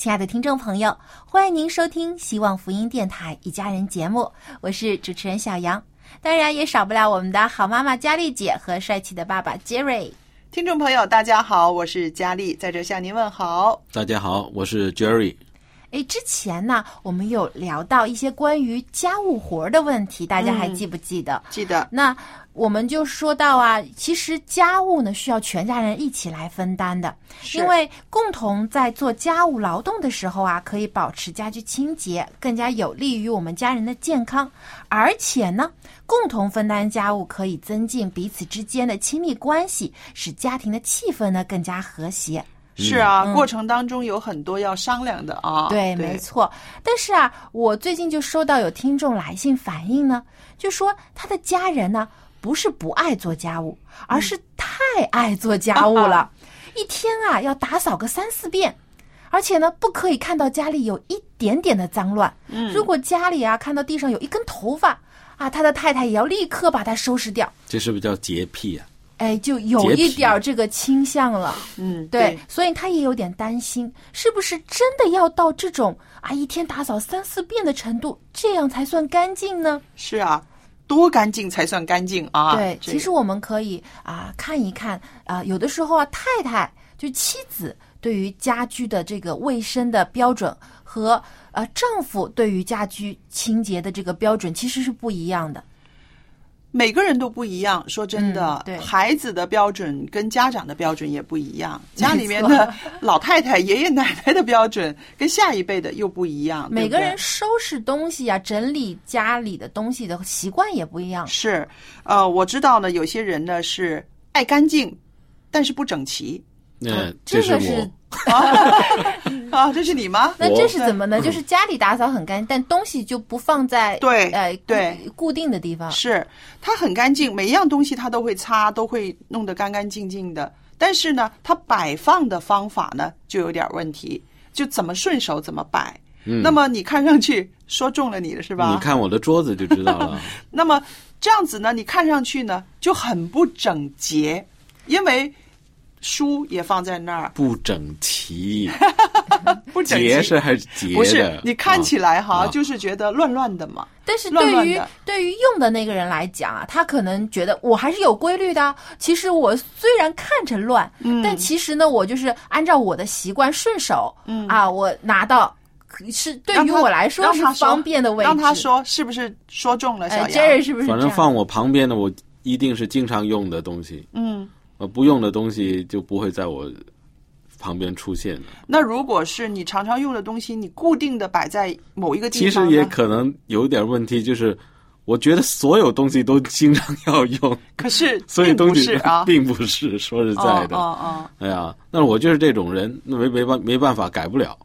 亲爱的听众朋友，欢迎您收听希望福音电台一家人节目，我是主持人小杨。当然也少不了我们的好妈妈佳丽姐和帅气的爸爸 Jerry。听众朋友，大家好，我是佳丽，在这向您问好。大家好，我是 Jerry。诶，之前呢，我们有聊到一些关于家务活儿的问题，大家还记不记得？记得那我们就说到啊，其实家务呢需要全家人一起来分担的，因为共同在做家务劳动的时候啊，可以保持家居清洁，更加有利于我们家人的健康。而且呢，共同分担家务可以增进彼此之间的亲密关系，使家庭的气氛呢更加和谐。是啊，嗯过程当中有很多要商量的啊。对，没错。但是啊，我最近就收到有听众来信反映呢，就说他的家人呢不是不爱做家务，而是太爱做家务了，一天啊要打扫个三四遍。而且呢，不可以看到家里有一点点的脏乱。嗯如果家里啊看到地上有一根头发啊，他的太太也要立刻把它收拾掉。这是不是叫洁癖啊？哎，就有一点儿这个倾向了。嗯，对，所以他也有点担心，是不是真的要到这种啊一天打扫三四遍的程度，这样才算干净呢？是啊，多干净才算干净啊？对，其实我们可以啊看一看啊，有的时候啊，太太就妻子对于家居的这个卫生的标准和呃丈夫对于家居清洁的这个标准其实是不一样的。每个人都不一样。说真的，嗯对孩子的标准跟家长的标准也不一样，家里面的 老太太、爷爷奶奶的标准跟下一辈的又不一样。每个人收拾东西啊，整理家里的东西的习惯也不一样。是，呃，我知道呢，有些人呢是爱干净，但是不整齐。那、这个是我。啊，这是你吗？那这是怎么嗯呢？就是家里打扫很干净，但东西就不放在对呃对固定的地方。是它很干净，每一样东西它都会擦，都会弄得干干净净的。但是呢，它摆放的方法呢就有点问题，就怎么顺手怎么摆。嗯那么你看上去说中了你的是吧？你看我的桌子就知道了。那么这样子呢，你看上去呢就很不整洁，因为书也放在那儿，不整齐，不整齐。洁是还是结的？不是，你看起来哈，啊就是觉得乱乱的嘛。但是对于乱乱对于用的那个人来讲啊，他可能觉得我还是有规律的啊。其实我虽然看着乱，嗯但其实呢，我就是按照我的习惯顺手，嗯啊，我拿到是对于我来说是方便的位置。让他说是不是说中了？小哎杨，，Jerry 是不是？反正放我旁边的，我一定是经常用的东西。嗯。呃，不用的东西就不会在我旁边出现的。那如果是你常常用的东西，你固定的摆在某一个地方其，实也可能有点问题，就是我觉得所有东西都经常要用，可是所以东西啊，并不是 说实在的。哦哦哦哎呀，那我就是这种人，那没没办没办法改不了。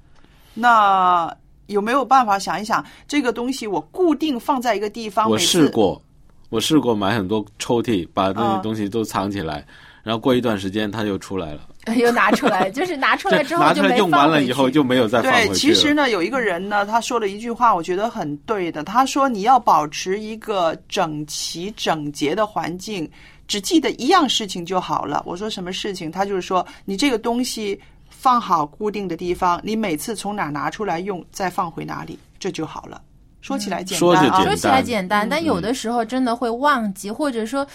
那有没有办法想一想，这个东西我固定放在一个地方？我试过，我试过买很多抽屉，把那啊些东西都藏起来，然后过一段时间它就出来了。又拿出来，就是拿出来之后拿出来就没用完了以后就没有再放回去对，其实呢，有一个人呢，他说了一句话，我觉得很对的。他说：“你要保持一个整齐整洁的环境，只记得一样事情就好了。”我说什么事情？他就是说，你这个东西放好固定的地方，你每次从哪拿出来用，再放回哪里，这就好了。说起来简单啊，说起来简单，但有的时候真的会忘记，或者说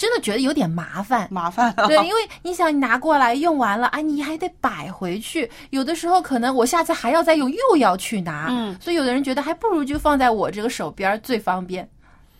真的觉得有点麻烦。麻烦啊。对，因为你想，你拿过来用完了，哎，你还得摆回去。有的时候可能我下次还要再用，又要去拿。嗯，所以有的人觉得还不如就放在我这个手边最方便。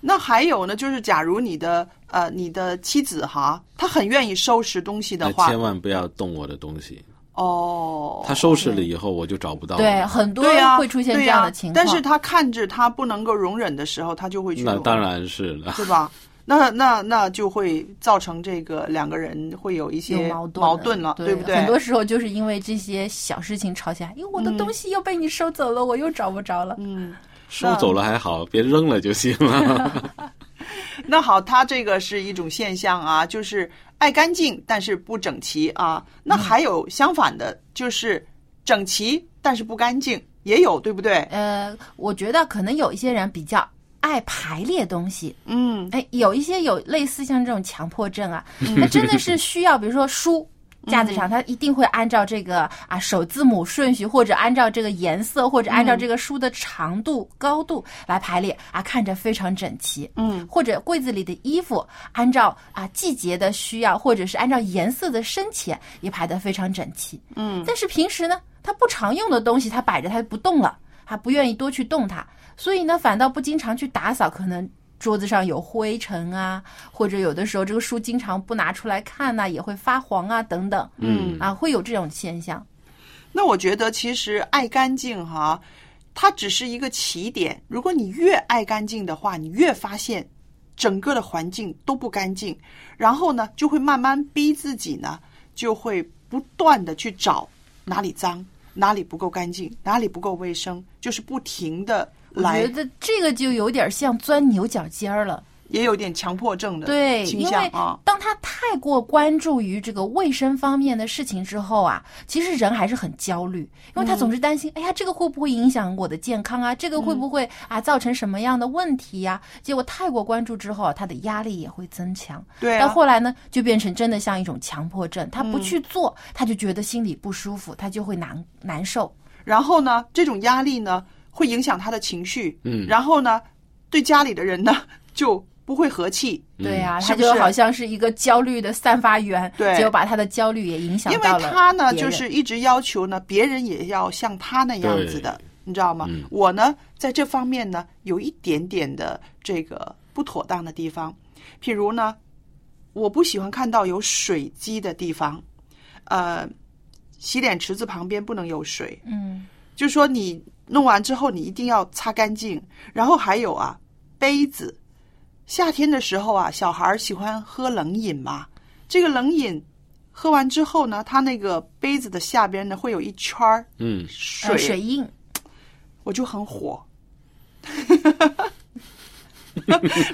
那还有呢，就是假如你的呃你的妻子哈，她很愿意收拾东西的话，千万不要动我的东西。哦，他收拾了以后，我就找不到了。对，很多对呀、会出现这样的情况。但是他看着他不能够容忍的时候，他就会去那当然是了。对吧？那那那就会造成这个两个人会有一些矛盾矛盾了，对不对？很多时候就是因为这些小事情吵起来，因为我的东西又被你收走了，我又找不着了。嗯，收走了还好，别扔了就行了。那好，他这个是一种现象啊，就是爱干净但是不整齐啊。那还有相反的，就是整齐但是不干净，也有，对不对？呃，我觉得可能有一些人比较爱排列东西，嗯。哎，有一些有类似像这种强迫症啊，他真的是需要，比如说书。架子上，他一定会按照这个啊首字母顺序，或者按照这个颜色，或者按照这个书的长度、高度来排列啊，看着非常整齐。嗯，或者柜子里的衣服，按照啊季节的需要，或者是按照颜色的深浅，也排得非常整齐。嗯，但是平时呢，他不常用的东西，他摆着他不动了，他不愿意多去动它，所以呢，反倒不经常去打扫，可能。桌子上有灰尘啊，或者有的时候这个书经常不拿出来看呐、也会发黄啊，等等，嗯啊，会有这种现象。那我觉得其实爱干净哈，它只是一个起点。如果你越爱干净的话，你越发现整个的环境都不干净，然后呢，就会慢慢逼自己呢，就会不断的去找哪里脏，哪里不够干净，哪里不够卫生，就是不停的我觉，得这个就有点像钻牛角尖儿了。也有点强迫症的对，倾因为向啊。当他太过关注于这个卫生方面的事情之后啊，其实人还是很焦虑，因为他总是担心，哎呀，这个会不会影响我的健康啊？这个会不会啊造成什么样的问题呀、结果太过关注之后啊，他的压力也会增强。对啊，到后来呢，就变成真的像一种强迫症，他不去做，他就觉得心里不舒服，他就会难难受。然后呢，这种压力呢会影响他的情绪，嗯。然后呢，对家里的人呢 就不会和气，对呀、是不是他就好像是一个焦虑的散发源，对。结果把他的焦虑也影响因为他呢就是一直要求呢别人也要像他那样子的，你知道吗？嗯。我呢在这方面呢有一点点的这个不妥当的地方，譬如呢，我不喜欢看到有水积的地方，呃，洗脸池子旁边不能有水，嗯。就说你弄完之后，你一定要擦干净。然后还有啊，杯子，夏天的时候啊，小孩儿喜欢喝冷饮嘛。这个冷饮喝完之后呢，它那个杯子的下边呢会有一圈儿嗯，水，呃水印，我就很火，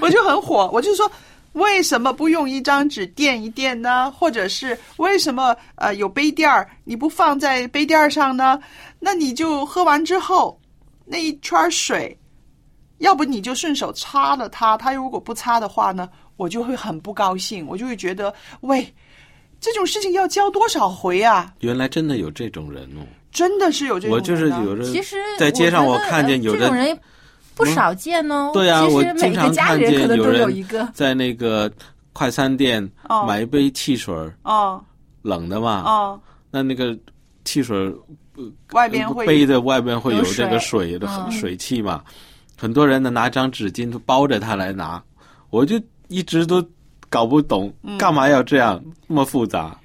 我就很火，我就说。为什么不用一张纸垫一垫呢？或者是为什么呃有杯垫儿你不放在杯垫儿上呢？那你就喝完之后那一圈水，要不你就顺手擦了它。它如果不擦的话呢，我就会很不高兴，我就会觉得喂，这种事情要教多少回啊？原来真的有这种人哦。真的是有这种人、啊。我就是有人其实在街上我看见有呃这种人不少见哦。对啊，我其实每经常个家看见人可能都人一个。在那个快餐店哦买一杯汽水儿，哦冷的嘛，哦，那那个汽水儿外边会杯子外边会有有这个水水的嗯。水汽嘛，很多人呢拿张纸巾包着它来拿，我就一直都搞不懂嗯。干嘛要这样那么复杂。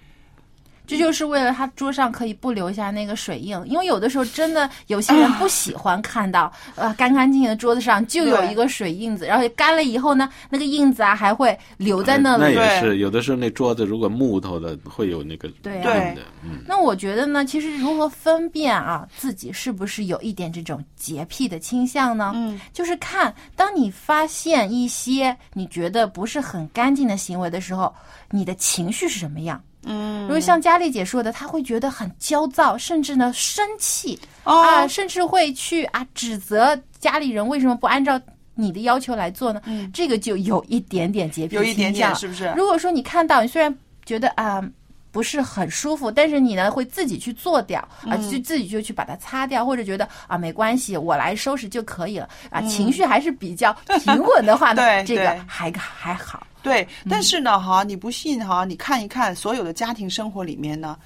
这就是为了他桌上可以不留下那个水印，因为有的时候真的有些人不喜欢看到，呃，干干净净的桌子上就有一个水印子，然后干了以后呢，那个印子啊还会留在那那里。也是有的时候那桌子如果木头的会有那个对的，嗯，那我觉得呢，其实如何分辨啊自己是不是有一点这种洁癖的倾向呢？嗯，就是看当你发现一些你觉得不是很干净的行为的时候，你的情绪是什么样？嗯，如果像佳丽姐说的，她会觉得很焦躁，甚至呢生气、哦啊，甚至会去啊指责家里人为什么不按照你的要求来做呢？嗯这个就有一点点洁癖有一点点是不是？如果说你看到，你虽然觉得啊。不是很舒服，但是你呢会自己去做掉啊，嗯。就自己就去把它擦掉，或者觉得啊没关系，我来收拾就可以了啊，嗯。情绪还是比较平稳的话呢，对这个还还好。对，但是呢，哈，你不信哈，你看一看所有的家庭生活里面呢，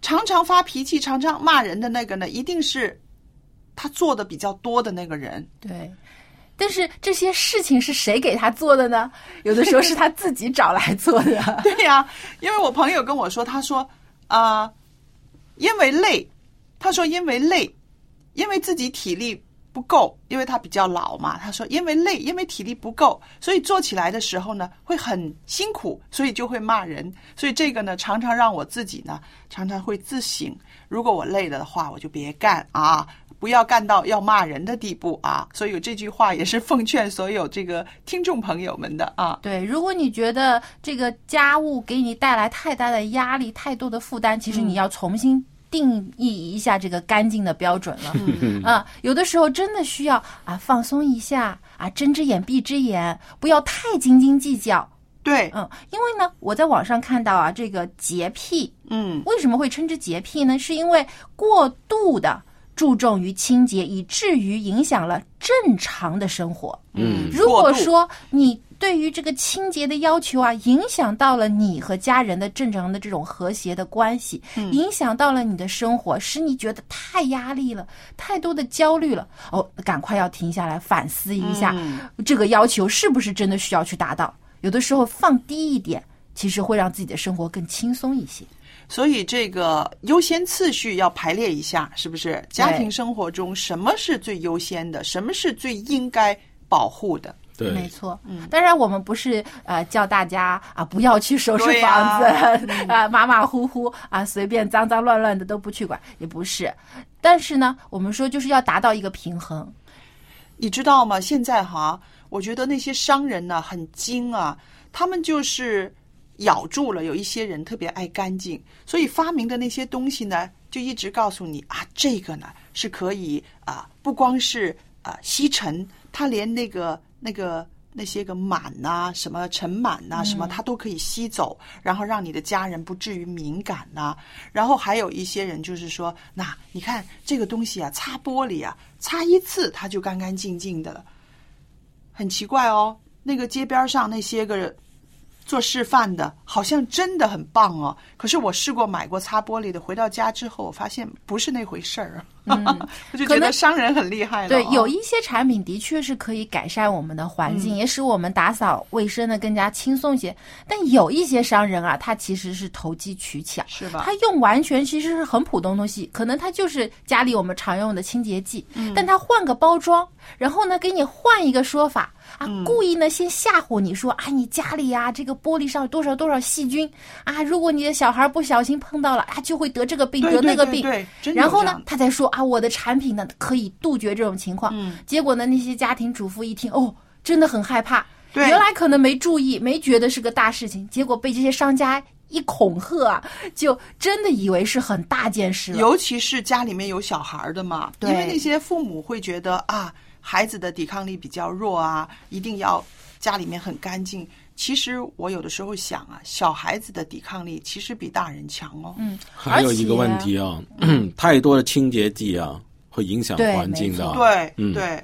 常常发脾气、常常骂人的那个呢，一定是他做的比较多的那个人。对，但是这些事情是谁给他做的呢？有的时候是他自己找来做的。对呀、因为我朋友跟我说，他说啊、因为累，他说因为累，因为自己体力不够，因为他比较老嘛。他说因为累，因为体力不够，所以做起来的时候呢会很辛苦，所以就会骂人。所以这个呢，常常让我自己呢常常会自省，如果我累了的话，我就别干啊。不要干到要骂人的地步啊！所以这句话也是奉劝所有这个听众朋友们的啊。对，如果你觉得这个家务给你带来太大的压力、太多的负担，其实你要重新定义一下这个干净的标准了。嗯啊，有的时候真的需要啊放松一下啊，睁只眼闭只眼，不要太斤斤计较。对，嗯，因为呢，我在网上看到啊，这个洁癖，嗯，为什么会称之洁癖呢？是因为过度的注重于清洁，以至于影响了正常的生活。嗯如果说你对于这个清洁的要求啊，影响到了你和家人的正常的这种和谐的关系，嗯影响到了你的生活，使你觉得太压力了，太多的焦虑了，哦，赶快要停下来反思一下，嗯这个要求是不是真的需要去达到？有的时候放低一点，其实会让自己的生活更轻松一些。所以这个优先次序要排列一下，是不是？家庭生活中什么是最优先的，什么是最应该保护的？对，没错，嗯当然我们不是呃叫大家啊不要去收拾房子呀 啊马马虎虎啊随便脏脏乱乱的都不去管，也不是。但是呢，我们说就是要达到一个平衡。你知道吗？现在哈，我觉得那些商人呢很精啊，他们就是咬住了有一些人特别爱干净，所以发明的那些东西呢，就一直告诉你啊，这个呢是可以啊，不光是啊吸尘，它连那个那个。那些个螨呐、什么尘螨呐、什么，它都可以吸走，然后让你的家人不至于敏感呐、然后还有一些人就是说，那你看这个东西啊，擦玻璃啊，擦一次它就干干净净的了。很奇怪哦，那个街边上那些个做示范的，好像真的很棒哦。可是我试过买过擦玻璃的，回到家之后，我发现不是那回事儿。我 就觉得可能商人很厉害了、哦。对，有一些产品的确是可以改善我们的环境，也使我们打扫卫生的更加轻松一些。但有一些商人啊，他其实是投机取巧，是吧他用完全其实是很普通东西，可能他就是家里我们常用的清洁剂，但他换个包装，然后呢给你换一个说法啊，故意呢先吓唬你说啊，你家里呀、这个玻璃上有多少多少细菌啊，如果你的小孩不小心碰到了啊，就会得这个病得那个病。对对对然后呢他才说啊，我的产品呢可以杜绝这种情况。嗯结果呢，那些家庭主妇一听，哦，真的很害怕。对原来可能没注意，没觉得是个大事情，结果被这些商家一恐吓啊，就真的以为是很大件事了。尤其是家里面有小孩儿的嘛，因为那些父母会觉得啊，孩子的抵抗力比较弱啊，一定要家里面很干净。其实我有的时候想啊，小孩子的抵抗力其实比大人强哦。嗯，还有一个问题啊，太多的清洁剂啊，会影响环境的。对、嗯对，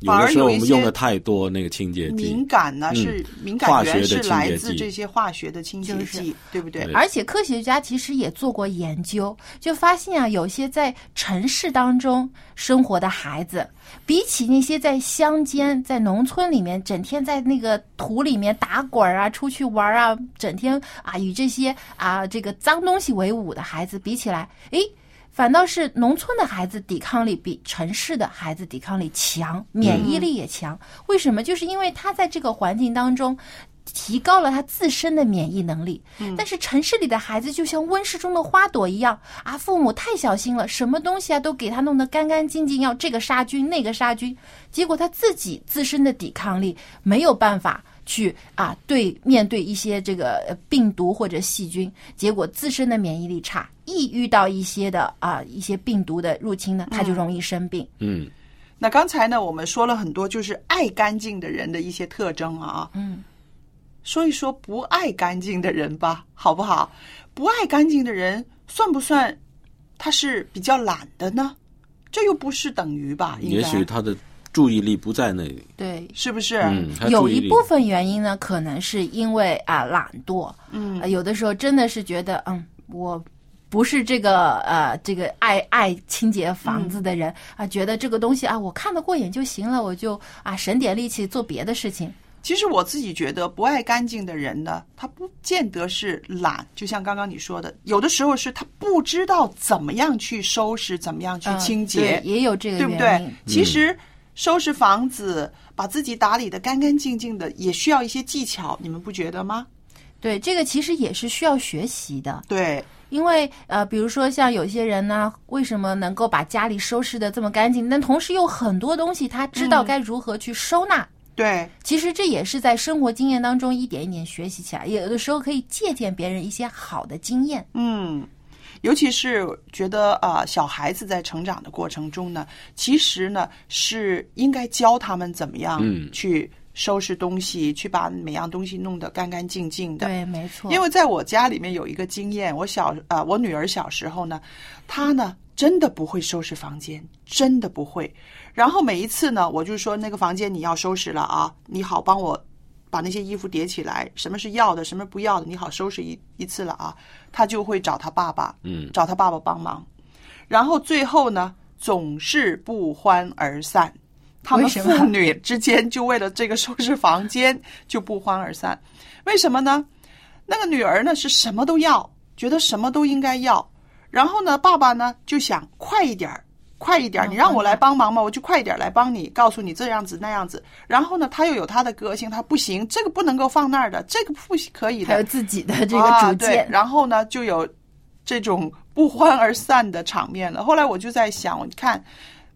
有的时候我们用的太多那个清洁剂敏，感呢、嗯是敏感化学的源是来自这些化学的清洁就是剂，对不对？对而且科学家其实也做过研究，就发现啊，有些在城市当中生活的孩子，比起那些在乡间、在农村里面整天在那个土里面打滚儿啊、出去玩儿啊，整天啊与这些啊这个脏东西为伍的孩子比起来，诶。反倒是农村的孩子抵抗力比城市的孩子抵抗力强，免疫力也强。为什么？就是因为他在这个环境当中提高了他自身的免疫能力。但是城市里的孩子就像温室中的花朵一样啊，父母太小心了，什么东西啊都给他弄得干干净净，要这个杀菌那个杀菌，结果他自己自身的抵抗力没有办法。去啊对面对一些这个呃病毒或者细菌，结果自身的免疫力差，一遇到一些的啊一些病毒的入侵呢，他就容易生病。嗯，那刚才呢，我们说了很多就是爱干净的人的一些特征啊，嗯，说一说不爱干净的人吧，好不好？不爱干净的人算不算他是比较懒的呢？这又不是等于吧？也许他的注意力不在那里。对，是不是？嗯，有一部分原因呢，可能是因为啊懒惰，嗯呃有的时候真的是觉得，嗯，我不是这个呃这个爱爱清洁房子的人、啊，觉得这个东西啊我看得过眼就行了，我就啊省点力气做别的事情。其实我自己觉得，不爱干净的人呢，他不见得是懒，就像刚刚你说的，有的时候是他不知道怎么样去收拾，怎么样去嗯清洁，对也有这个对不原因对？其实收拾房子，把自己打理的干干净净的，也需要一些技巧，你们不觉得吗？对，这个其实也是需要学习的。对，因为呃，比如说像有些人呢，为什么能够把家里收拾的这么干净，但同时有很多东西他知道该如何去收纳。对，其实这也是在生活经验当中一点一点学习起来，有的时候可以借鉴别人一些好的经验。嗯，尤其是觉得啊、呃小孩子在成长的过程中呢，其实呢是应该教他们怎么样嗯去收拾东西，去把每样东西弄得干干净净的。对，没错。因为在我家里面有一个经验，我小啊、我女儿小时候呢，她呢真的不会收拾房间，真的不会。然后每一次呢，我就说那个房间你要收拾了啊，你好帮我把那些衣服叠起来，什么是要的，什么不要的，你好收拾一一次了啊。他就会找他爸爸，嗯找他爸爸帮忙。然后最后呢，总是不欢而散。他们父女之间就为了这个收拾房间就不欢而散，为什么呢？那个女儿呢是什么都要，觉得什么都应该要，然后呢，爸爸呢就想快一点儿，快一点你让我来帮忙嘛，我就快一点儿来帮你，告诉你这样子那样子。然后呢，他又有他的个性，他不行，这个不能够放那儿的，这个不可以的，还有自己的这个啊对主见，然后呢，就有这种不欢而散的场面了。后来我就在想，你看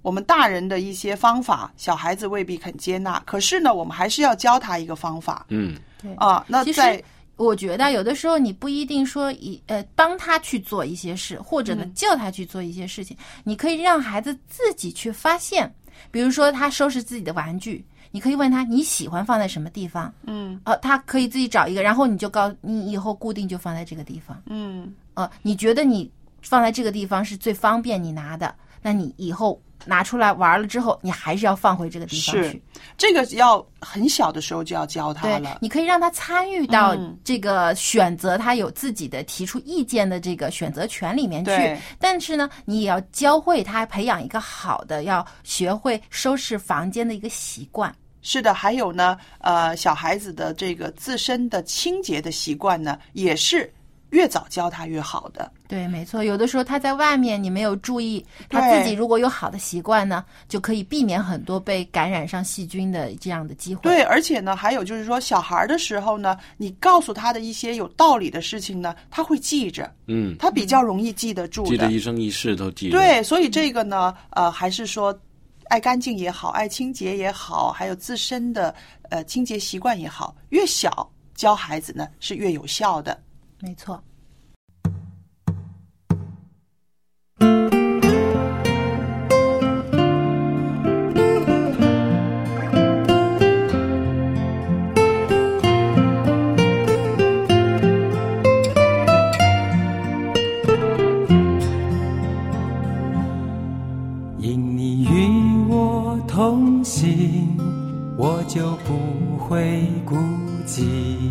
我们大人的一些方法，小孩子未必肯接纳，可是呢，我们还是要教他一个方法嗯，对啊。那在我觉得有的时候你不一定说以呃帮他去做一些事，或者呢嗯叫他去做一些事情，你可以让孩子自己去发现。比如说他收拾自己的玩具，你可以问他你喜欢放在什么地方，嗯呃，他可以自己找一个，然后你就告你以后固定就放在这个地方。嗯呃，你觉得你放在这个地方是最方便你拿的，那你以后拿出来玩了之后，你还是要放回这个地方是去。这个要很小的时候就要教他对了，。你可以让他参与到嗯这个选择，他有自己的提出意见的这个选择权里面去对。但是呢，你也要教会他培养一个好的，要学会收拾房间的一个习惯。是的，还有呢，呃，小孩子的这个自身的清洁的习惯呢，也是越早教他越好的。对，没错。有的时候他在外面，你没有注意，他自己如果有好的习惯呢，就可以避免很多被感染上细菌的这样的机会。对，而且呢，还有就是说，小孩儿的时候呢，你告诉他的一些有道理的事情呢，他会记着，嗯，他比较容易记得住的。记得一生一世都记得。，对，所以这个呢，呃，还是说，爱干净也好，爱清洁也好，还有自身的呃清洁习惯也好，越小教孩子呢是越有效的。没错。因你与我同行，我就不会孤寂。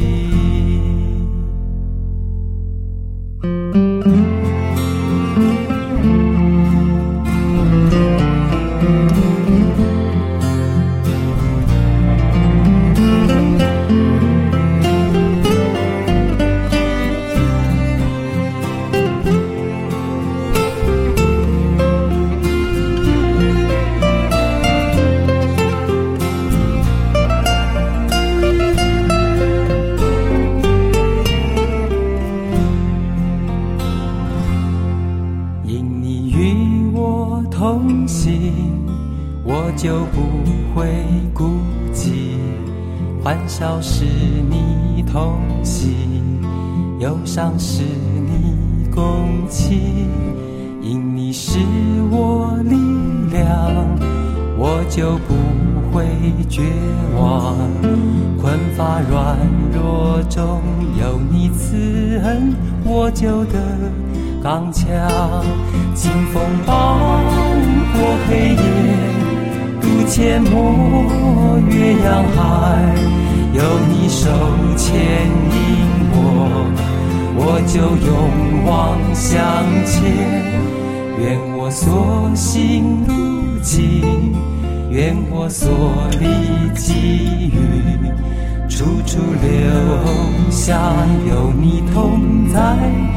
有你同在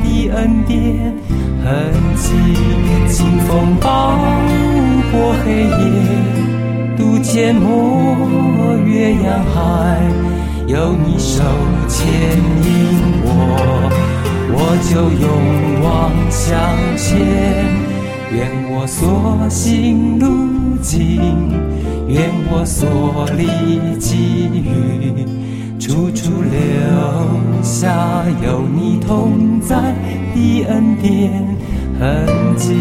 的恩典痕迹。清风暴过黑夜，渡阡陌越洋海，有你手牵引我，我就勇往向前。愿我所行路径，愿我所立给予，处处留下有你同在的恩典痕迹。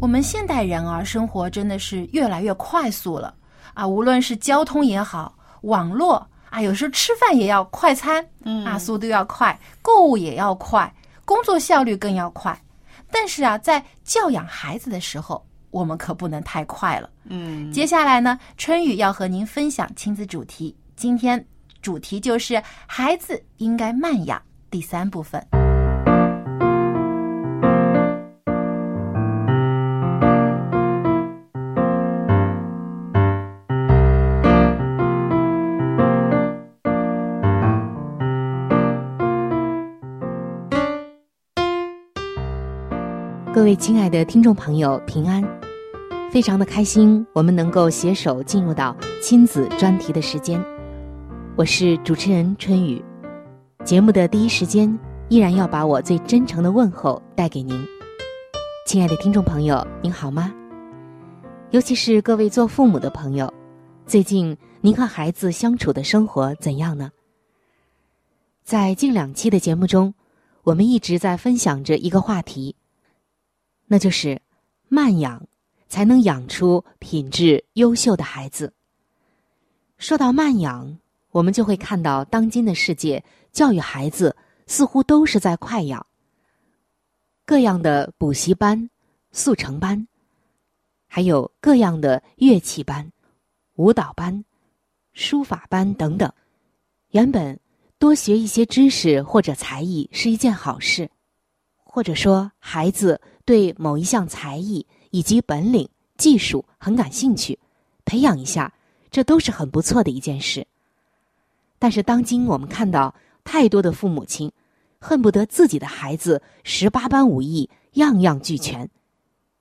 我们现代人啊，生活真的是越来越快速了啊！无论是交通也好，网络啊，有时候吃饭也要快餐，嗯啊，速度要快，购物也要快，工作效率更要快。但是啊，在教养孩子的时候，我们可不能太快了。嗯，接下来呢，春雨要和您分享亲子主题，今天主题就是孩子应该慢养第三部分。各位亲爱的听众朋友，平安！非常的开心，我们能够携手进入到亲子专题的时间。我是主持人春雨。节目的第一时间，依然要把我最真诚的问候带给您。亲爱的听众朋友，您好吗？尤其是各位做父母的朋友，最近您和孩子相处的生活怎样呢？在近两期的节目中，我们一直在分享着一个话题。那就是慢养，才能养出品质优秀的孩子。说到慢养，我们就会看到当今的世界教育孩子似乎都是在快养。各样的补习班、速成班，还有各样的乐器班、舞蹈班、书法班等等，原本多学一些知识或者才艺是一件好事，或者说孩子。对某一项才艺以及本领、技术很感兴趣，培养一下，这都是很不错的一件事。但是，当今我们看到太多的父母亲，恨不得自己的孩子十八般武艺样样俱全，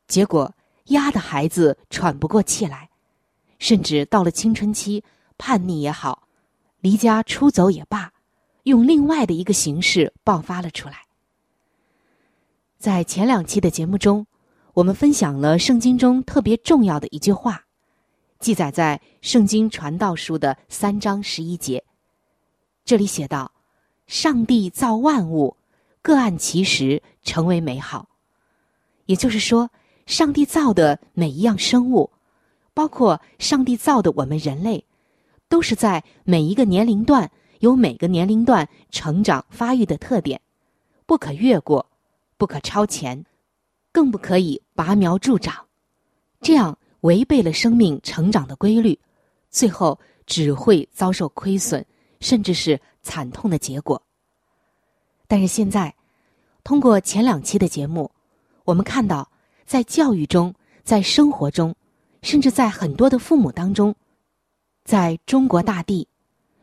结果压得孩子喘不过气来，甚至到了青春期，叛逆也好，离家出走也罢，用另外的一个形式爆发了出来。在前两期的节目中，我们分享了圣经中特别重要的一句话，记载在《圣经传道书》的三章十一节。这里写道：“上帝造万物，各按其时成为美好。”也就是说，上帝造的每一样生物，包括上帝造的我们人类，都是在每一个年龄段有每个年龄段成长发育的特点，不可越过，不可超前，更不可以拔苗助长，这样违背了生命成长的规律，最后只会遭受亏损，甚至是惨痛的结果。但是现在，通过前两期的节目。我们看到，在教育中，在生活中，甚至在很多的父母当中，在中国大地，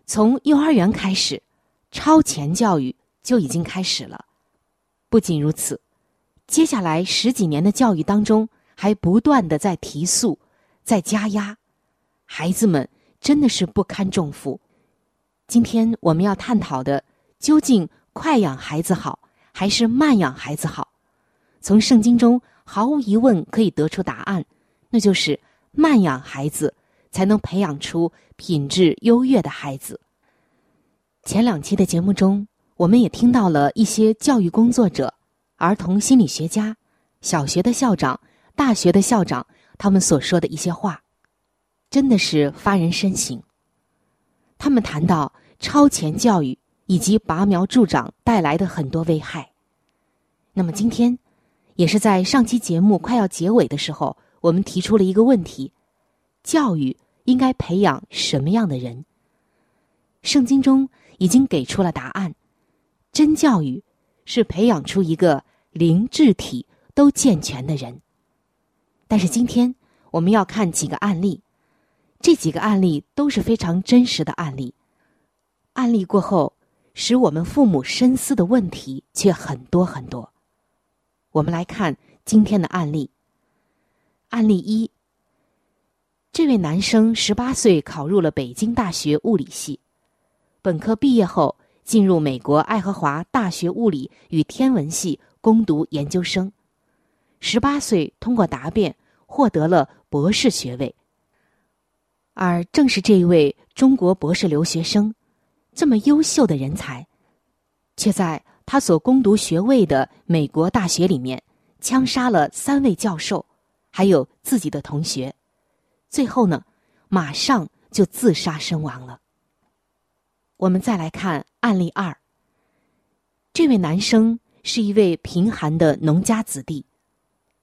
从幼儿园开始，超前教育就已经开始了。不仅如此，接下来十几年的教育当中，还不断的在提速，在加压，孩子们真的是不堪重负。今天我们要探讨的，究竟快养孩子好，还是慢养孩子好？从圣经中毫无疑问可以得出答案，那就是慢养孩子才能培养出品质优越的孩子。前两期的节目中，我们也听到了一些教育工作者、儿童心理学家、小学的校长、大学的校长他们所说的一些话，真的是发人深省。他们谈到超前教育以及拔苗助长带来的很多危害。那么今天。也是在上期节目快要结尾的时候，我们提出了一个问题：教育应该培养什么样的人？圣经中已经给出了答案，真教育是培养出一个灵智体都健全的人。但是今天我们要看几个案例，这几个案例都是非常真实的案例。案例过后，使我们父母深思的问题却很多很多。我们来看今天的案例。案例一：这位男生十八岁考入了北京大学物理系，本科毕业后进入美国爱荷华大学物理与天文系攻读研究生。十八岁通过答辩获得了博士学位。而正是这一位中国博士留学生，这么优秀的人才，却在。他所攻读学位的美国大学里面，枪杀了三位教授，还有自己的同学，最后呢，马上就自杀身亡了。我们再来看案例二。这位男生是一位贫寒的农家子弟，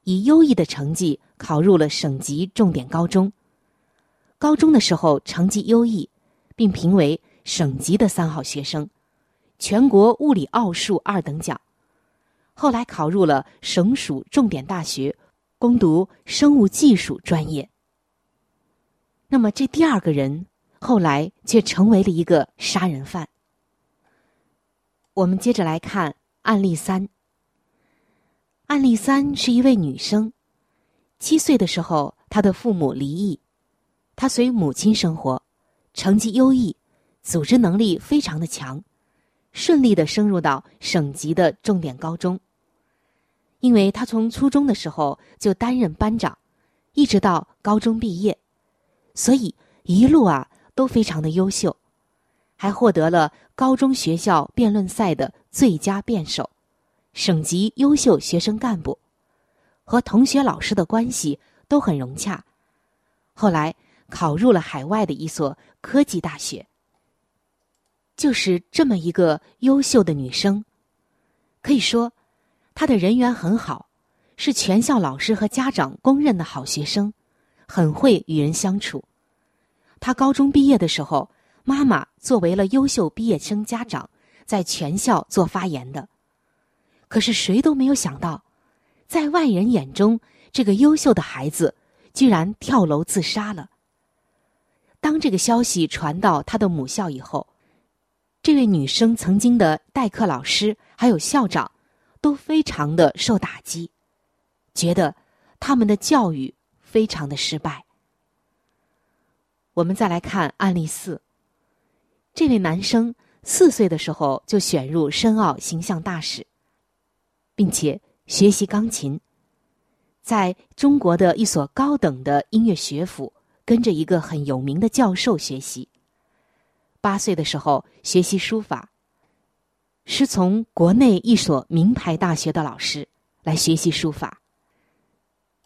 以优异的成绩考入了省级重点高中。高中的时候成绩优异，并评为省级的三好学生。全国物理奥数二等奖，后来考入了省属重点大学，攻读生物技术专业。那么这第二个人后来却成为了一个杀人犯。我们接着来看案例三。案例三是一位女生，七岁的时候，她的父母离异，她随母亲生活，成绩优异，组织能力非常的强。顺利的升入到省级的重点高中。因为他从初中的时候就担任班长，一直到高中毕业，所以一路啊都非常的优秀，还获得了高中学校辩论赛的最佳辩手、省级优秀学生干部，和同学老师的关系都很融洽。后来考入了海外的一所科技大学。就是这么一个优秀的女生，可以说，她的人缘很好，是全校老师和家长公认的好学生，很会与人相处。他高中毕业的时候，妈妈作为了优秀毕业生家长，在全校做发言的。可是谁都没有想到，在外人眼中，这个优秀的孩子居然跳楼自杀了。当这个消息传到他的母校以后，这位女生曾经的代课老师还有校长，都非常的受打击，觉得他们的教育非常的失败。我们再来看案例四。这位男生四岁的时候就选入申奥形象大使，并且学习钢琴，在中国的一所高等的音乐学府，跟着一个很有名的教授学习。八岁的时候学习书法，师从国内一所名牌大学的老师来学习书法，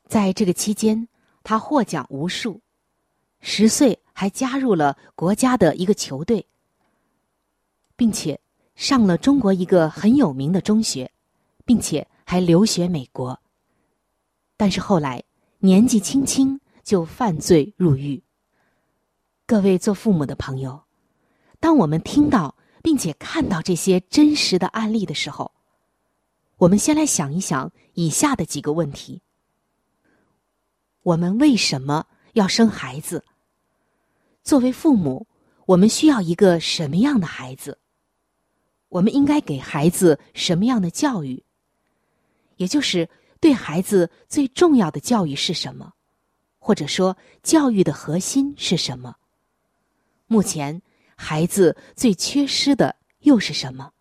在这个期间，他获奖无数，十岁还加入了国家的一个球队，并且上了中国一个很有名的中学，并且还留学美国。但是后来年纪轻轻就犯罪入狱。各位做父母的朋友，当我们听到并且看到这些真实的案例的时候，我们先来想一想以下的几个问题：我们为什么要生孩子？作为父母，我们需要一个什么样的孩子？我们应该给孩子什么样的教育？也就是对孩子最重要的教育是什么？或者说，教育的核心是什么？目前，孩子最缺失的又是什么？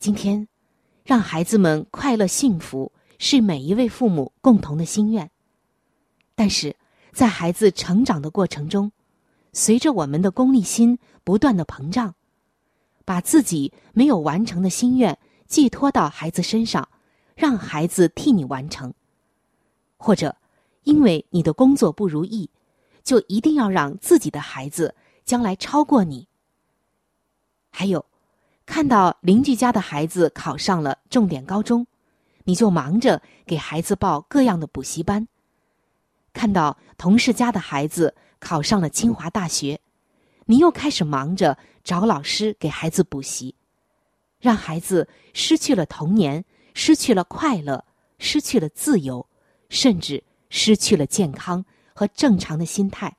今天，让孩子们快乐幸福是每一位父母共同的心愿。但是在孩子成长的过程中，随着我们的功利心不断的膨胀，把自己没有完成的心愿寄托到孩子身上，让孩子替你完成，或者因为你的工作不如意，就一定要让自己的孩子将来超过你。还有。看到邻居家的孩子考上了重点高中，你就忙着给孩子报各样的补习班；看到同事家的孩子考上了清华大学，你又开始忙着找老师给孩子补习，让孩子失去了童年，失去了快乐，失去了自由，甚至失去了健康和正常的心态，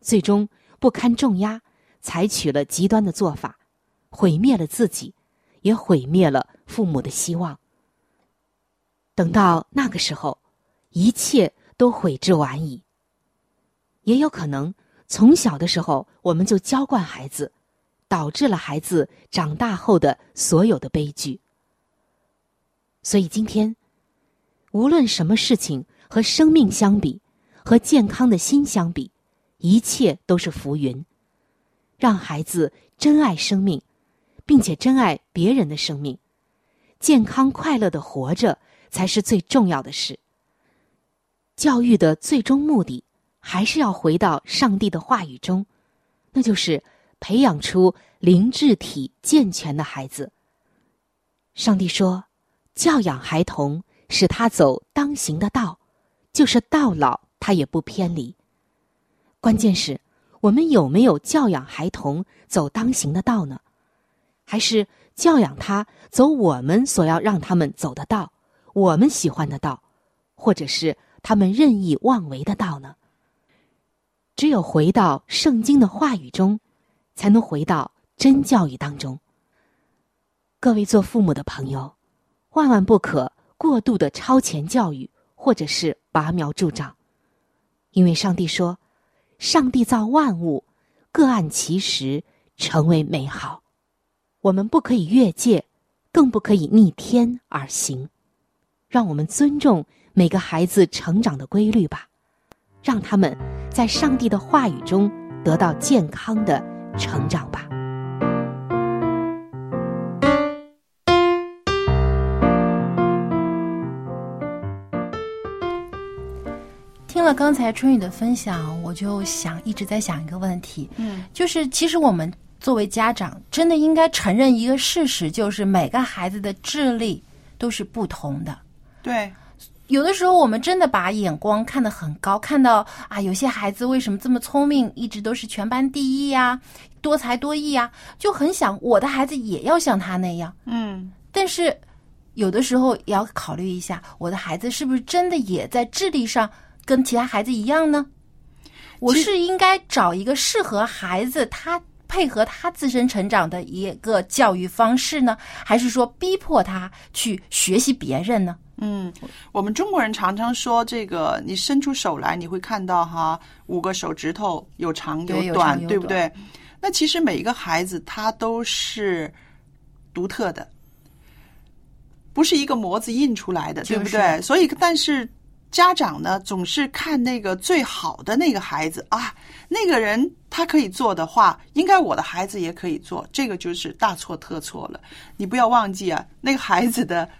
最终不堪重压，采取了极端的做法。毁灭了自己，也毁灭了父母的希望。等到那个时候，一切都悔之晚矣。也有可能从小的时候我们就娇惯孩子，导致了孩子长大后的所有的悲剧。所以今天，无论什么事情和生命相比，和健康的心相比，一切都是浮云。让孩子珍爱生命。并且珍爱别人的生命，健康快乐的活着才是最重要的事。教育的最终目的还是要回到上帝的话语中，那就是培养出灵智体健全的孩子。上帝说：“教养孩童，使他走当行的道，就是到老他也不偏离。”关键是我们有没有教养孩童走当行的道呢？还是教养他走我们所要让他们走的道，我们喜欢的道，或者是他们任意妄为的道呢？只有回到圣经的话语中，才能回到真教育当中。各位做父母的朋友，万万不可过度的超前教育，或者是拔苗助长，因为上帝说：“上帝造万物，各按其时，成为美好。”我们不可以越界，更不可以逆天而行。让我们尊重每个孩子成长的规律吧，让他们在上帝的话语中得到健康的成长吧。听了刚才春雨的分享，我就想一直在想一个问题，嗯，就是其实我们。作为家长，真的应该承认一个事实，就是每个孩子的智力都是不同的。对，有的时候我们真的把眼光看得很高，看到啊，有些孩子为什么这么聪明，一直都是全班第一呀，多才多艺呀，就很想我的孩子也要像他那样。嗯，但是有的时候也要考虑一下，我的孩子是不是真的也在智力上跟其他孩子一样呢？我是应该找一个适合孩子他。配合他自身成长的一个教育方式呢，还是说逼迫他去学习别人呢？嗯，我们中国人常常说这个，你伸出手来，你会看到哈，五个手指头有长有短，对不对？那其实每一个孩子他都是独特的，不是一个模子印出来的，对不对？所以，但是。家长呢，总是看那个最好的那个孩子啊，那个人他可以做的话，应该我的孩子也可以做，这个就是大错特错了。你不要忘记啊，那个孩子的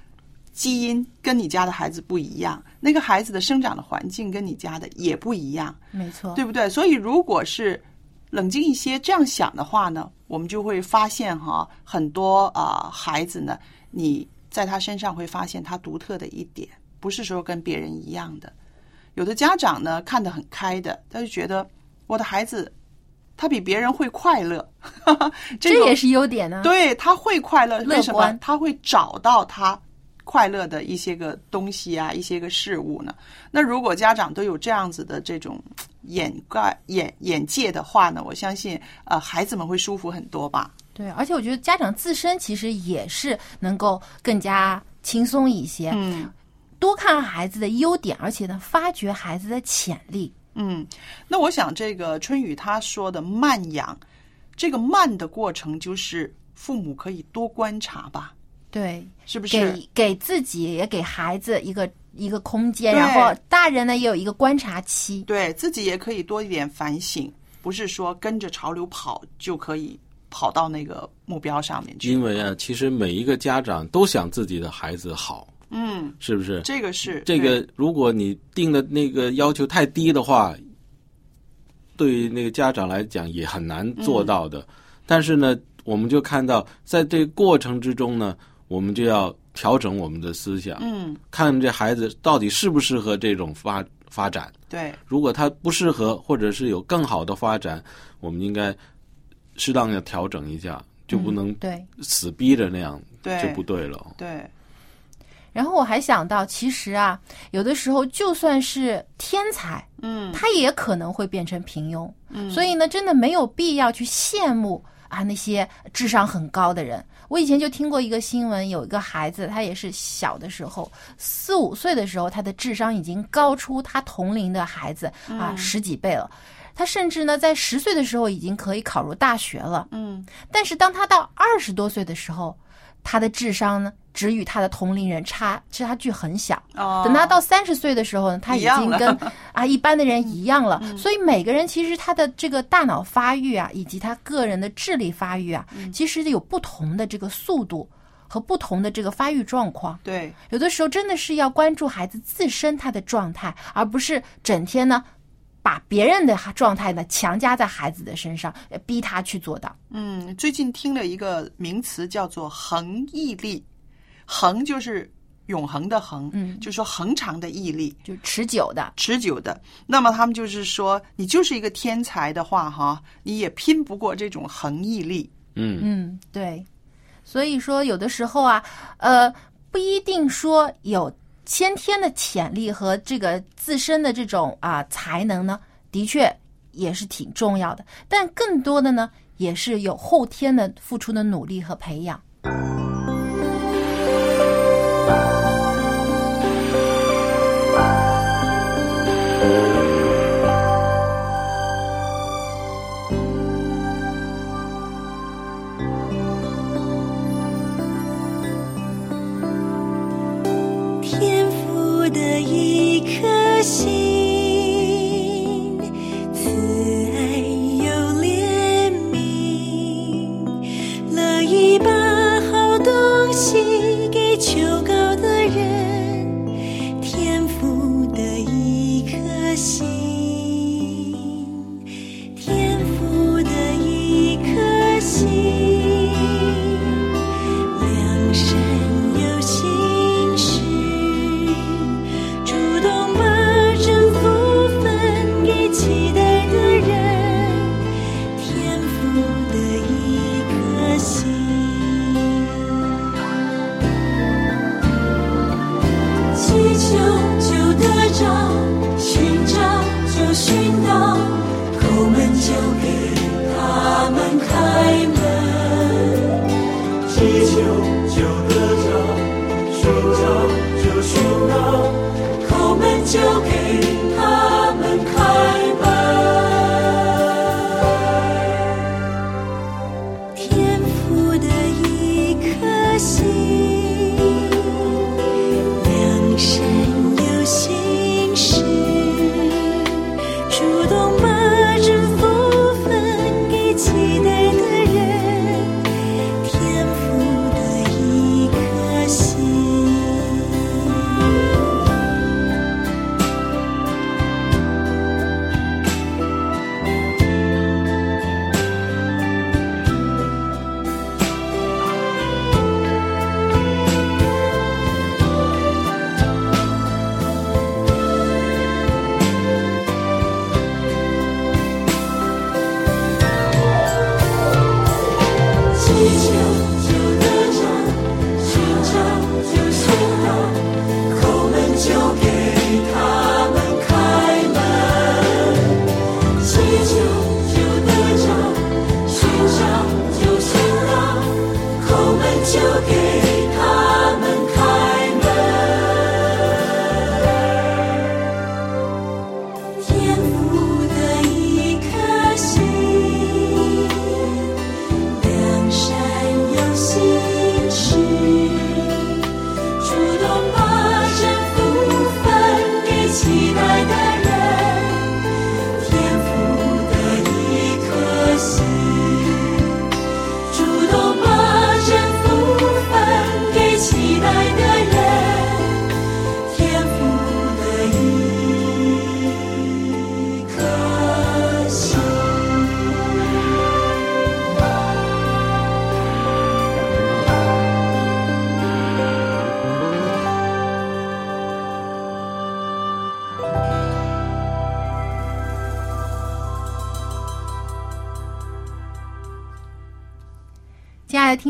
基因跟你家的孩子不一样，那个孩子的生长的环境跟你家的也不一样，没错，对不对？所以如果是冷静一些这样想的话呢，我们就会发现哈，很多啊、孩子呢，你在他身上会发现他独特的一点，不是说跟别人一样的。有的家长呢看得很开的，他就觉得我的孩子他比别人会快乐，这种这也是优点呢。对，他会快乐，乐为什么观？他会找到他快乐的一些个东西啊，一些个事物呢？那如果家长都有这样子的这种眼盖眼眼界的话呢，我相信呃孩子们会舒服很多吧。对，而且我觉得家长自身其实也是能够更加轻松一些，嗯，多看孩子的优点，而且呢，发掘孩子的潜力。嗯，那我想这个春雨他说的慢养，这个慢的过程就是父母可以多观察吧，对，是不是？给给自己也给孩子一个一个空间，然后大人呢也有一个观察期。对自己也可以多一点反省，不是说跟着潮流跑就可以跑到那个目标上面去。因为啊，其实每一个家长都想自己的孩子好，嗯，是不是？这个是这个，如果你定的那个要求太低的话，对于那个家长来讲也很难做到的。但是呢，我们就看到，在这个过程之中呢，我们就要调整我们的思想，嗯，看这孩子到底适不适合这种发发展。对，如果他不适合，或者是有更好的发展，我们应该适当的调整一下，就不能嗯对死逼着那样，对就不对了。对，然后我还想到，其实啊，有的时候就算是天才，嗯，他也可能会变成平庸。嗯所以呢，真的没有必要去羡慕啊那些智商很高的人。我以前就听过一个新闻，有一个孩子，他也是小的时候，四五岁的时候，他的智商已经高出他同龄的孩子啊嗯十几倍了。他甚至呢，在十岁的时候已经可以考入大学了。嗯，但是当他到二十多岁的时候，他的智商呢，只与他的同龄人差差距很小。哦等他到三十岁的时候呢，他已经跟 啊一般的人一样了。嗯所以每个人其实他的这个大脑发育啊，以及他个人的智力发育啊，嗯其实有不同的这个速度和不同的这个发育状况。对，有的时候真的是要关注孩子自身他的状态，而不是整天呢把别人的状态呢强加在孩子的身上，呃逼他去做到。嗯，最近听了一个名词叫做恒毅力，恒就是永恒的恒，嗯就说恒长的毅力，就持久的，持久的。那么他们就是说，你就是一个天才的话，哈，你也拼不过这种恒毅力。嗯嗯，对。所以说，有的时候啊，呃，不一定说有先天的潜力和这个自身的这种啊、才能呢，的确也是挺重要的。但更多的呢，也是有后天的付出的努力和培养。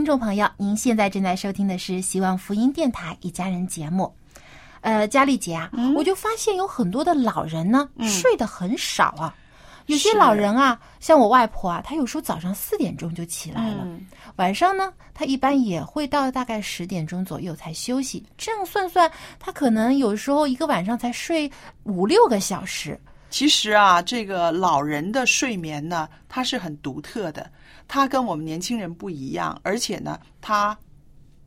听众朋友，您现在正在收听的是希望福音电台一家人节目。呃，佳丽姐啊，我就发现有很多的老人呢、睡得很少啊。有些老人啊，像我外婆啊，她有时候早上四点钟就起来了，嗯晚上呢，她一般也会到大概十点钟左右才休息。这样算算，她可能有时候一个晚上才睡五六个小时。其实啊，这个老人的睡眠呢，它是很独特的，它跟我们年轻人不一样，而且呢，他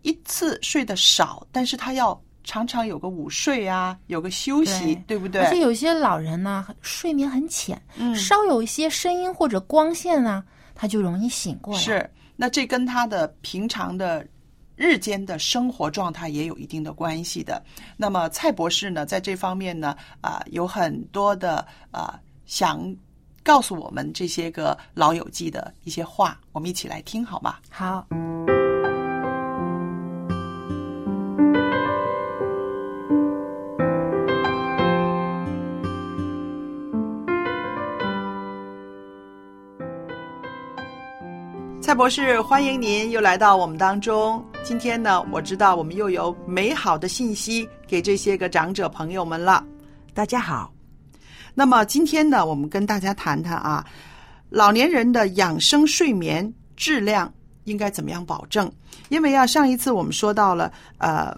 一次睡得少，但是他要常常有个午睡啊，有个休息，对不对？而且有些老人呢，睡眠很浅，嗯稍有一些声音或者光线啊，他就容易醒过来。是，那这跟他的平常的日间的生活状态也有一定的关系的。那么蔡博士呢，在这方面呢，啊、有很多的啊、想告诉我们这些个老友记的一些话，我们一起来听好吗？好。蔡博士，欢迎您又来到我们当中。今天呢，我知道我们又有美好的信息给这些个长者朋友们了。大家好。那么今天呢，我们跟大家谈谈啊，老年人的养生睡眠质量应该怎么样保证？因为啊，上一次我们说到了，呃，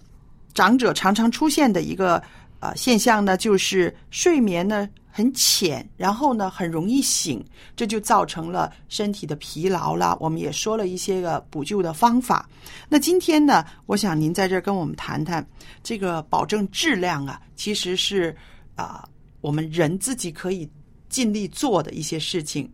长者常常出现的一个呃现象呢，就是睡眠呢很浅，然后呢很容易醒，这就造成了身体的疲劳了。我们也说了一些个补救的方法。那今天呢，我想您在这儿跟我们谈谈这个保证质量啊，其实是啊、我们人自己可以尽力做的一些事情。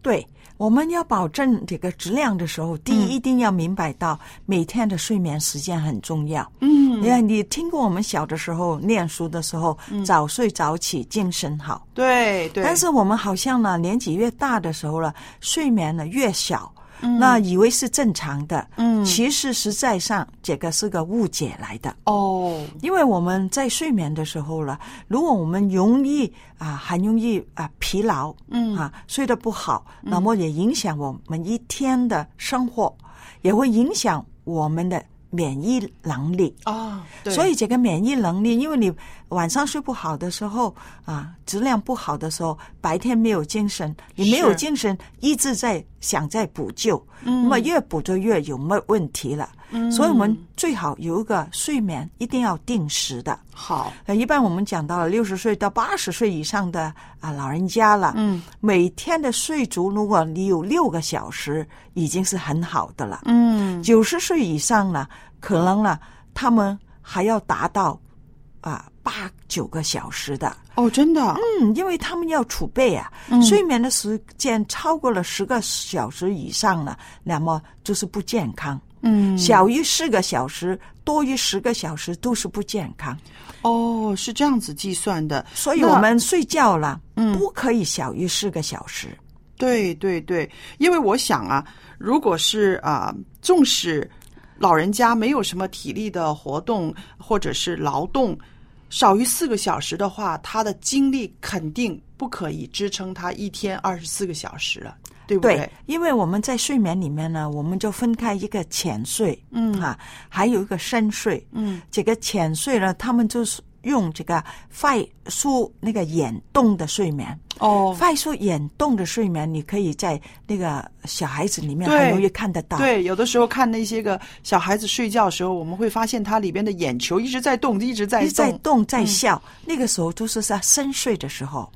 对，我们要保证这个质量的时候，第一一定要明白到每天的睡眠时间很重要。嗯你看，你听过我们小的时候念书的时候，早睡早起，精神好。对对，但是我们好像呢，年纪越大的时候呢，睡眠呢越小，嗯。那以为是正常的，嗯。其实实在上这个是个误解来的。哦，因为我们在睡眠的时候了，如果我们容易啊，很容易啊疲劳，嗯。啊睡得不好，那么也影响我们一天的生活，也会影响我们的免疫能力。哦，对所以这个免疫能力，因为你晚上睡不好的时候啊，质量不好的时候，白天没有精神，你没有精神，一直在想在补救，嗯那么越补就越有没问题了。嗯所以我们最好有一个睡眠一定要定时的。好，呃，一般我们讲到了六十岁到八十岁以上的啊老人家了，嗯，每天的睡足，如果你有六个小时，已经是很好的了。嗯九十岁以上呢，可能呢，他们还要达到啊八九个小时的。哦，真的，嗯，因为他们要储备啊，嗯睡眠的时间超过了十个小时以上了，那么就是不健康。嗯小于四个小时，多于十个小时都是不健康。哦，是这样子计算的，所以我们睡觉了，嗯不可以小于四个小时。对对对，因为我想啊，如果是啊、纵使老人家没有什么体力的活动或者是劳动，少于四个小时的话，他的精力肯定不可以支撑他一天二十四个小时了，对对不对？因为我们在睡眠里面呢，我们就分开一个浅睡，嗯啊，还有一个深睡。嗯，这个浅睡呢，他们就是用这个快速那个眼动的睡眠。哦，快速眼动的睡眠，你可以在那个小孩子里面很容易看得到。对，有的时候看那些个小孩子睡觉的时候，我们会发现他里边的眼球一直在动，一直在一直在动在嗯笑，那个时候就是在深睡的时候。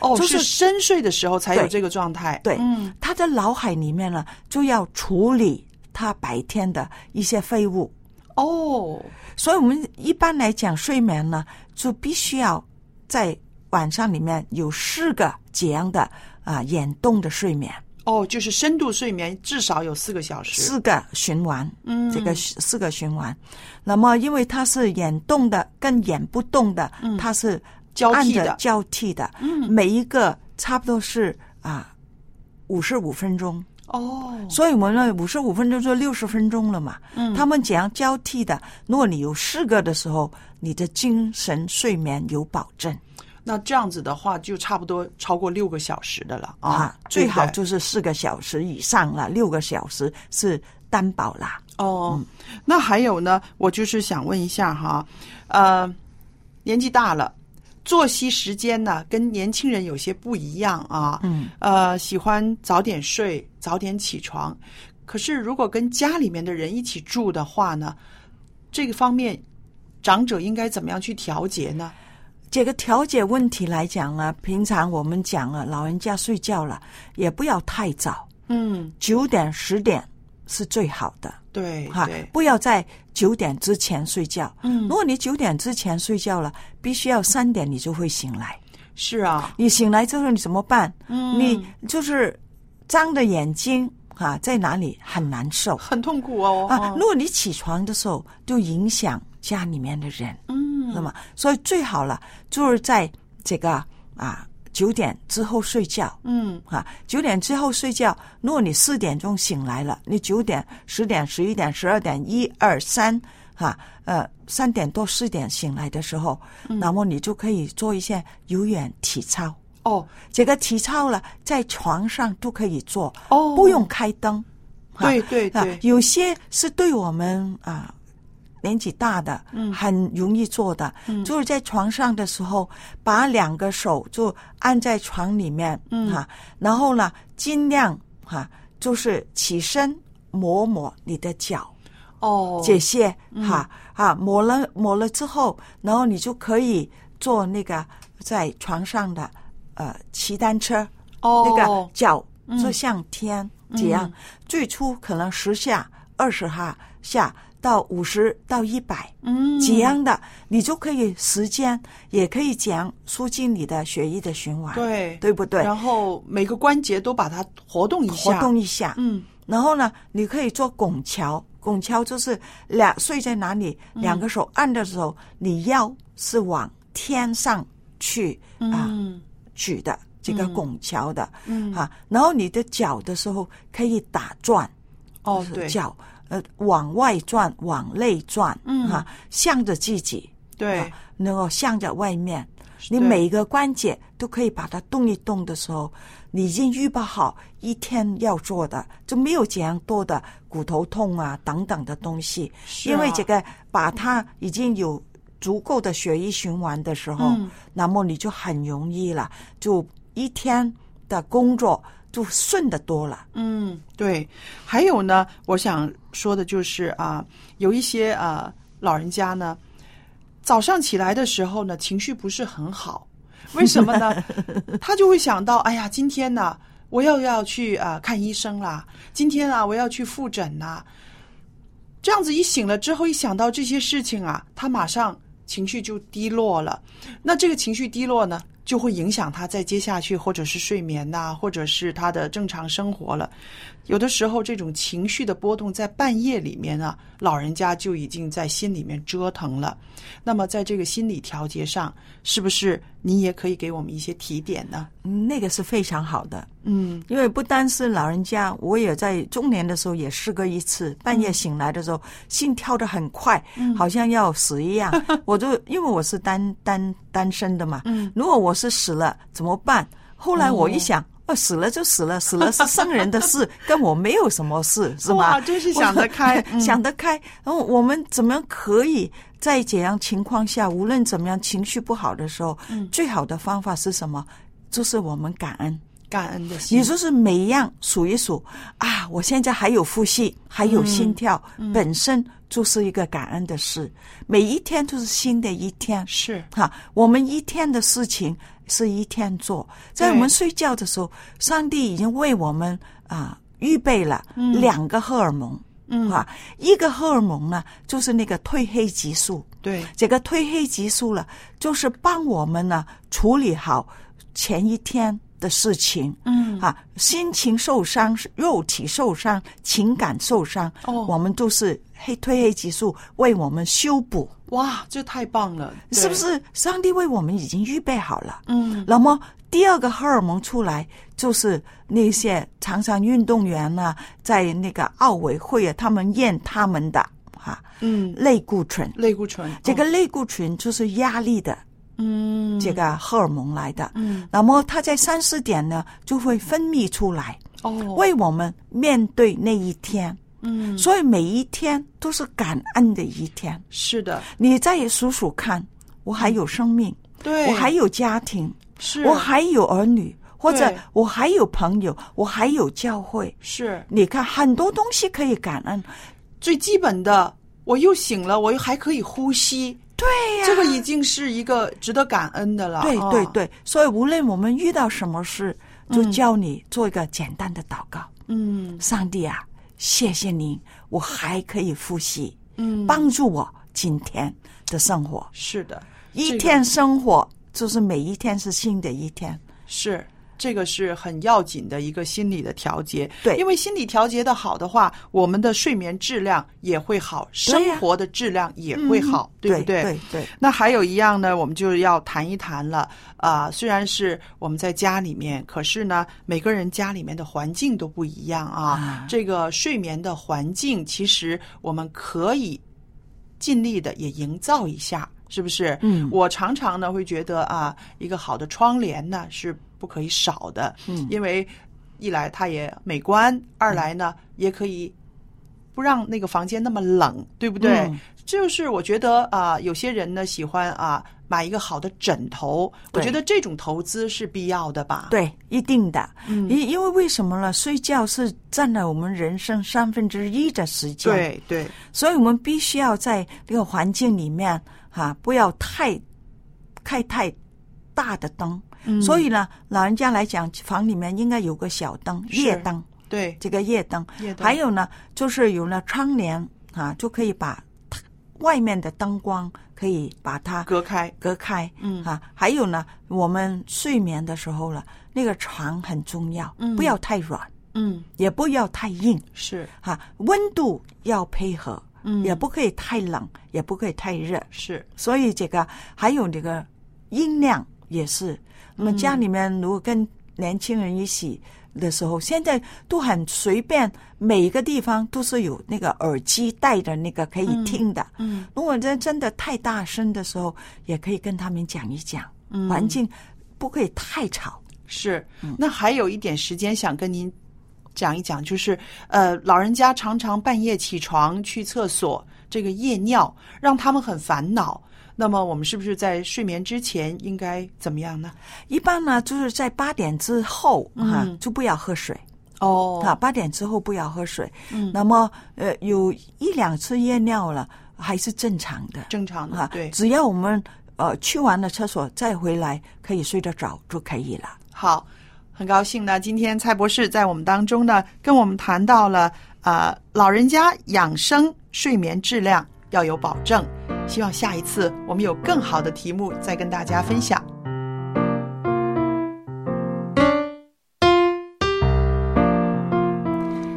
哦，就是是深睡的时候才有这个状态。对，嗯，他的脑海里面呢，就要处理他白天的一些废物。哦，所以我们一般来讲，睡眠呢，就必须要在晚上里面有四个这样的啊眼动的睡眠，哦，就是深度睡眠至少有四个小时。四个循环，嗯这个四个循环。那么，因为它是眼动的跟眼不动的，它是嗯交替的。交替的，嗯。每一个差不多是啊五十五分钟。哦，所以我们呢，五十五分钟就六十分钟了嘛。嗯。他们怎样交替的，如果你有四个的时候，你的精神睡眠有保证。那这样子的话，就差不多超过六个小时的了啊啊，，最好就是四个小时以上了，六个小时是担保啦。哦，那还有呢，我就是想问一下哈，呃，年纪大了，作息时间呢跟年轻人有些不一样啊，嗯，呃，喜欢早点睡，早点起床。可是如果跟家里面的人一起住的话呢，这个方面长者应该怎么样去调节呢？这个调节问题来讲呢，平常我们讲了，老人家睡觉了，也不要太早，嗯，九点十点是最好的。哈对哈，，不要在九点之前睡觉。嗯如果你九点之前睡觉了，必须要三点你就会醒来。是啊，你醒来之后你怎么办？嗯你就是张着眼睛啊，在哪里很难受很痛苦哦。啊。如果你起床的时候，就影响家里面的人，嗯，那么所以最好了，就是在这个啊九点之后睡觉。嗯啊，九点之后睡觉。如果你四点钟醒来了，你九点、十点、十一点、十二点、一二三，哈，呃，三点多四点醒来的时候，那么你就可以做一些有氧体操。哦，这个体操了，在床上都可以做，哦不用开灯。哈对对啊对，有些是对我们啊年纪大的，嗯。很容易做的，嗯。就是在床上的时候，把两个手就按在床里面，嗯。哈、然后呢，尽量哈、就是起身抹抹你的脚，哦，这些嗯。哈啊抹了抹了之后，然后你就可以做那个在床上的呃骑单车，哦。那个脚嗯。就向天这样，嗯。最初可能十下、二十下下到五十到一百，嗯。这样的你就可以时间也可以讲促进你的血液的循环，对。对不对？然后每个关节都把它活动一下。活下，动一下，嗯，然后呢，你可以做拱桥，拱桥就是两睡在哪里，嗯。两个手按的时候，你腰是往天上去啊、嗯举的这个嗯拱桥的，嗯。啊，然后你的脚的时候可以打转，哦对。脚呃往外转，往内转，嗯啊，向着自己，对啊，能够向着外面。你每一个关节都可以把它动一动的时候，你已经预备好一天要做的，就没有这样多的骨头痛啊等等的东西。是啊因为这个把它已经有足够的血液循环的时候，嗯那么你就很容易了，就一天的工作就顺的多了。嗯，对。还有呢，我想说的就是啊，有一些啊老人家呢，早上起来的时候呢，情绪不是很好，为什么呢？他就会想到，哎呀，今天呢，我又要去啊看医生啦，今天啊，我要去复诊啦。这样子一醒了之后，一想到这些事情啊，他马上情绪就低落了。那这个情绪低落呢，就会影响他在接下去或者是睡眠呐、或者是他的正常生活了。有的时候，这种情绪的波动在半夜里面啊，老人家就已经在心里面折腾了。那么，在这个心理调节上，是不是你也可以给我们一些提点呢？嗯，那个是非常好的。嗯，因为不单是老人家，我也在中年的时候也试过一次，半夜醒来的时候，心跳得很快，嗯好像要死一样。我就因为我是单单单身的嘛，嗯，如果我是死了怎么办？后来我一想，哦啊，死了就死了，死了是圣人的事，跟我没有什么事，是吗？哇真是想得开嗯想得开。然后我们怎么样可以在这样情况下，无论怎么样情绪不好的时候，嗯最好的方法是什么？就是我们感恩。感恩的心，你说是每一样数一数啊，我现在还有呼吸，还有心跳，嗯本身就是一个感恩的事。每一天都是新的一天，是哈。我们一天的事情是一天做，在我们睡觉的时候，上帝已经为我们啊预备了嗯两个荷尔蒙。嗯啊，一个荷尔蒙呢，就是那个褪黑激素。对，这个褪黑激素了，就是帮我们呢处理好前一天的事情。嗯啊，心情受伤、肉体受伤、情感受伤，哦我们都是黑褪黑激素为我们修补，哇，这太棒了，是不？是？上帝为我们已经预备好了。嗯那么第二个荷尔蒙出来，就是那些常常运动员呢、在那个奥委会啊，他们验他们的哈、嗯，类固醇。类固醇，这个哦类固醇就是压力的嗯这个荷尔蒙来的。嗯那么它在三四点呢就会分泌出来，哦，为我们面对那一天。嗯所以每一天都是感恩的一天。是的，你再数数看，我还有生命，对，我还有家庭，是我还有儿女，或者我还有朋友，我还有教会。是你看，很多东西可以感恩。最基本的，我又醒了，我又还可以呼吸，对呀、这个已经是一个值得感恩的了。对哦对对，所以无论我们遇到什么事，就嗯教你做一个简单的祷告。嗯上帝啊，谢谢您，我还可以呼吸，嗯，帮助我今天的生活。是的，一天生活就是每一天是新的一天。是。这个是很要紧的一个心理的调节，对因为心理调节的好的话，我们的睡眠质量也会好，生活的质量也会好，嗯不对？对对那还有一样呢，我们就要谈一谈了。啊、虽然是我们在家里面，可是呢，每个人家里面的环境都不一样啊。啊这个睡眠的环境，其实我们可以尽力的也营造一下，是不是？嗯我常常呢会觉得啊，一个好的窗帘呢是不可以少的，嗯因为一来它也美观，二来呢、也可以不让那个房间那么冷，对不对？嗯就是我觉得啊、有些人呢喜欢啊买一个好的枕头，我觉得这种投资是必要的吧？，对，一定的。嗯因因为为什么呢？睡觉是占了我们人生三分之一的时间。，对对，所以我们必须要在这个环境里面哈、不要太开太大的灯。嗯。所以呢，老人家来讲，房里面应该有个小灯，夜灯。对。这个夜灯，夜灯。还有呢，就是有了窗帘啊，就可以把它外面的灯光可以把它隔开，隔开。嗯。啊，还有呢，我们睡眠的时候了，那个床很重要，嗯。不要太软，嗯，也不要太硬，是。哈、温度要配合，嗯。也不可以太冷，也不可以太热。是，所以这个还有这个音量也是，那么家里面如果跟年轻人一起的时候，现在都很随便，每一个地方都是有那个耳机带着那个可以听的。嗯如果真真的太大声的时候，也可以跟他们讲一讲，嗯环境不可以太吵。是。嗯那还有一点时间想跟您讲一讲，就是呃，老人家常常半夜起床去厕所，这个夜尿让他们很烦恼。那么我们是不是在睡眠之前应该怎么样呢？一般呢，就是在八点之后哈、嗯就不要喝水。哦啊，八点之后不要喝水。嗯那么呃，有一两次夜尿了，还是正常的。正常的，啊，对。只要我们呃去完了厕所再回来，可以睡得着就可以了。好，很高兴呢，今天蔡博士在我们当中呢，跟我们谈到了呃，老人家养生睡眠质量要有保证。希望下一次我们有更好的题目再跟大家分享。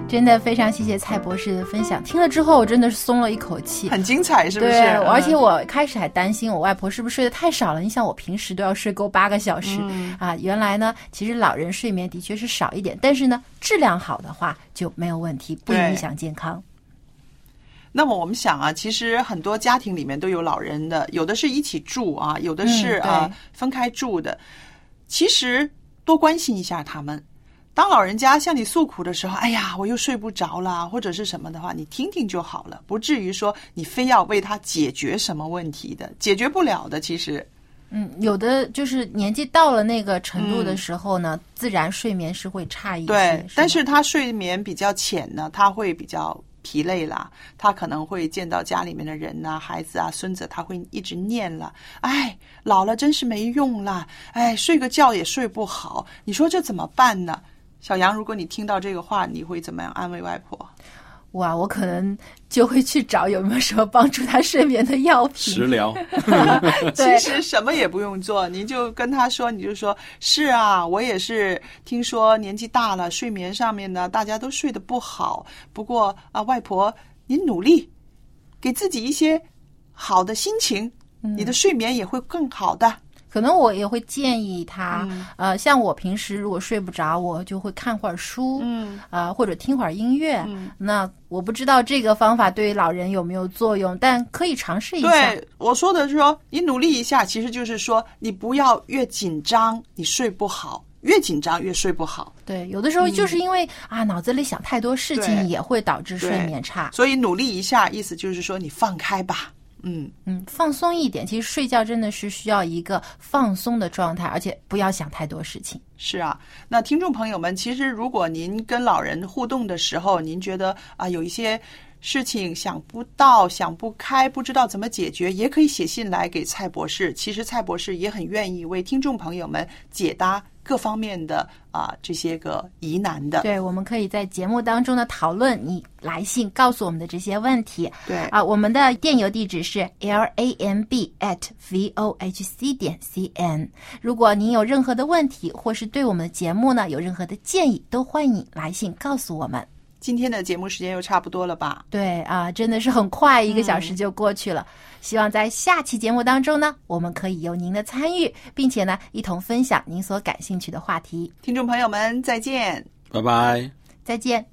真的非常谢谢蔡博士的分享，听了之后我真的是松了一口气，很精彩，是不是？对，嗯而且我开始还担心我外婆是不是睡得太少了。你想，我平时都要睡够八个小时、嗯啊，原来呢，其实老人睡眠的确是少一点，但是呢，质量好的话就没有问题，不影响健康。那么我们想啊，其实很多家庭里面都有老人的，有的是一起住啊，有的是啊、分开住的。其实多关心一下他们，当老人家向你诉苦的时候，哎呀，我又睡不着啦，或者是什么的话，你听听就好了，不至于说你非要为他解决什么问题的，解决不了的。其实，嗯，有的就是年纪到了那个程度的时候呢，自然睡眠是会差一些。对，但是是他睡眠比较浅呢，他会比较疲累了，他可能会见到家里面的人呐、孩子啊、孙子，他会一直念了，哎，老了真是没用了，哎，睡个觉也睡不好，你说这怎么办呢？小杨，如果你听到这个话，你会怎么样安慰外婆？哇，我可能就会去找有没有什么帮助他睡眠的药品。食疗，其实什么也不用做，您就跟他说，你就说是啊，我也是听说年纪大了，睡眠上面呢大家都睡得不好。不过啊，外婆您努力，给自己一些好的心情，你的睡眠也会更好的。可能我也会建议他，嗯呃，像我平时如果睡不着，我就会看会儿书，嗯，啊、或者听会儿音乐。嗯那我不知道这个方法对于老人有没有作用，但可以尝试一下。对，我说的是说，你努力一下，其实就是说，你不要越紧张，你睡不好；越紧张越睡不好。对，有的时候就是因为、啊脑子里想太多事情，也会导致睡眠差。所以努力一下，意思就是说你放开吧。嗯嗯，放松一点。其实睡觉真的是需要一个放松的状态，而且不要想太多事情。是啊，那听众朋友们，其实如果您跟老人互动的时候，您觉得啊有一些事情想不到、想不开，不知道怎么解决，也可以写信来给蔡博士。其实蔡博士也很愿意为听众朋友们解答各方面的啊这些个疑难的。对，我们可以在节目当中呢讨论你来信告诉我们的这些问题。对啊，我们的电邮地址是 l a m b at v o h c 点 c n。如果您有任何的问题，或是对我们的节目呢有任何的建议，都欢迎来信告诉我们。今天的节目时间又差不多了吧？对啊，真的是很快，一个小时就过去了。希望在下期节目当中呢，我们可以有您的参与，并且呢，一同分享您所感兴趣的话题。听众朋友们，再见。拜拜。再见。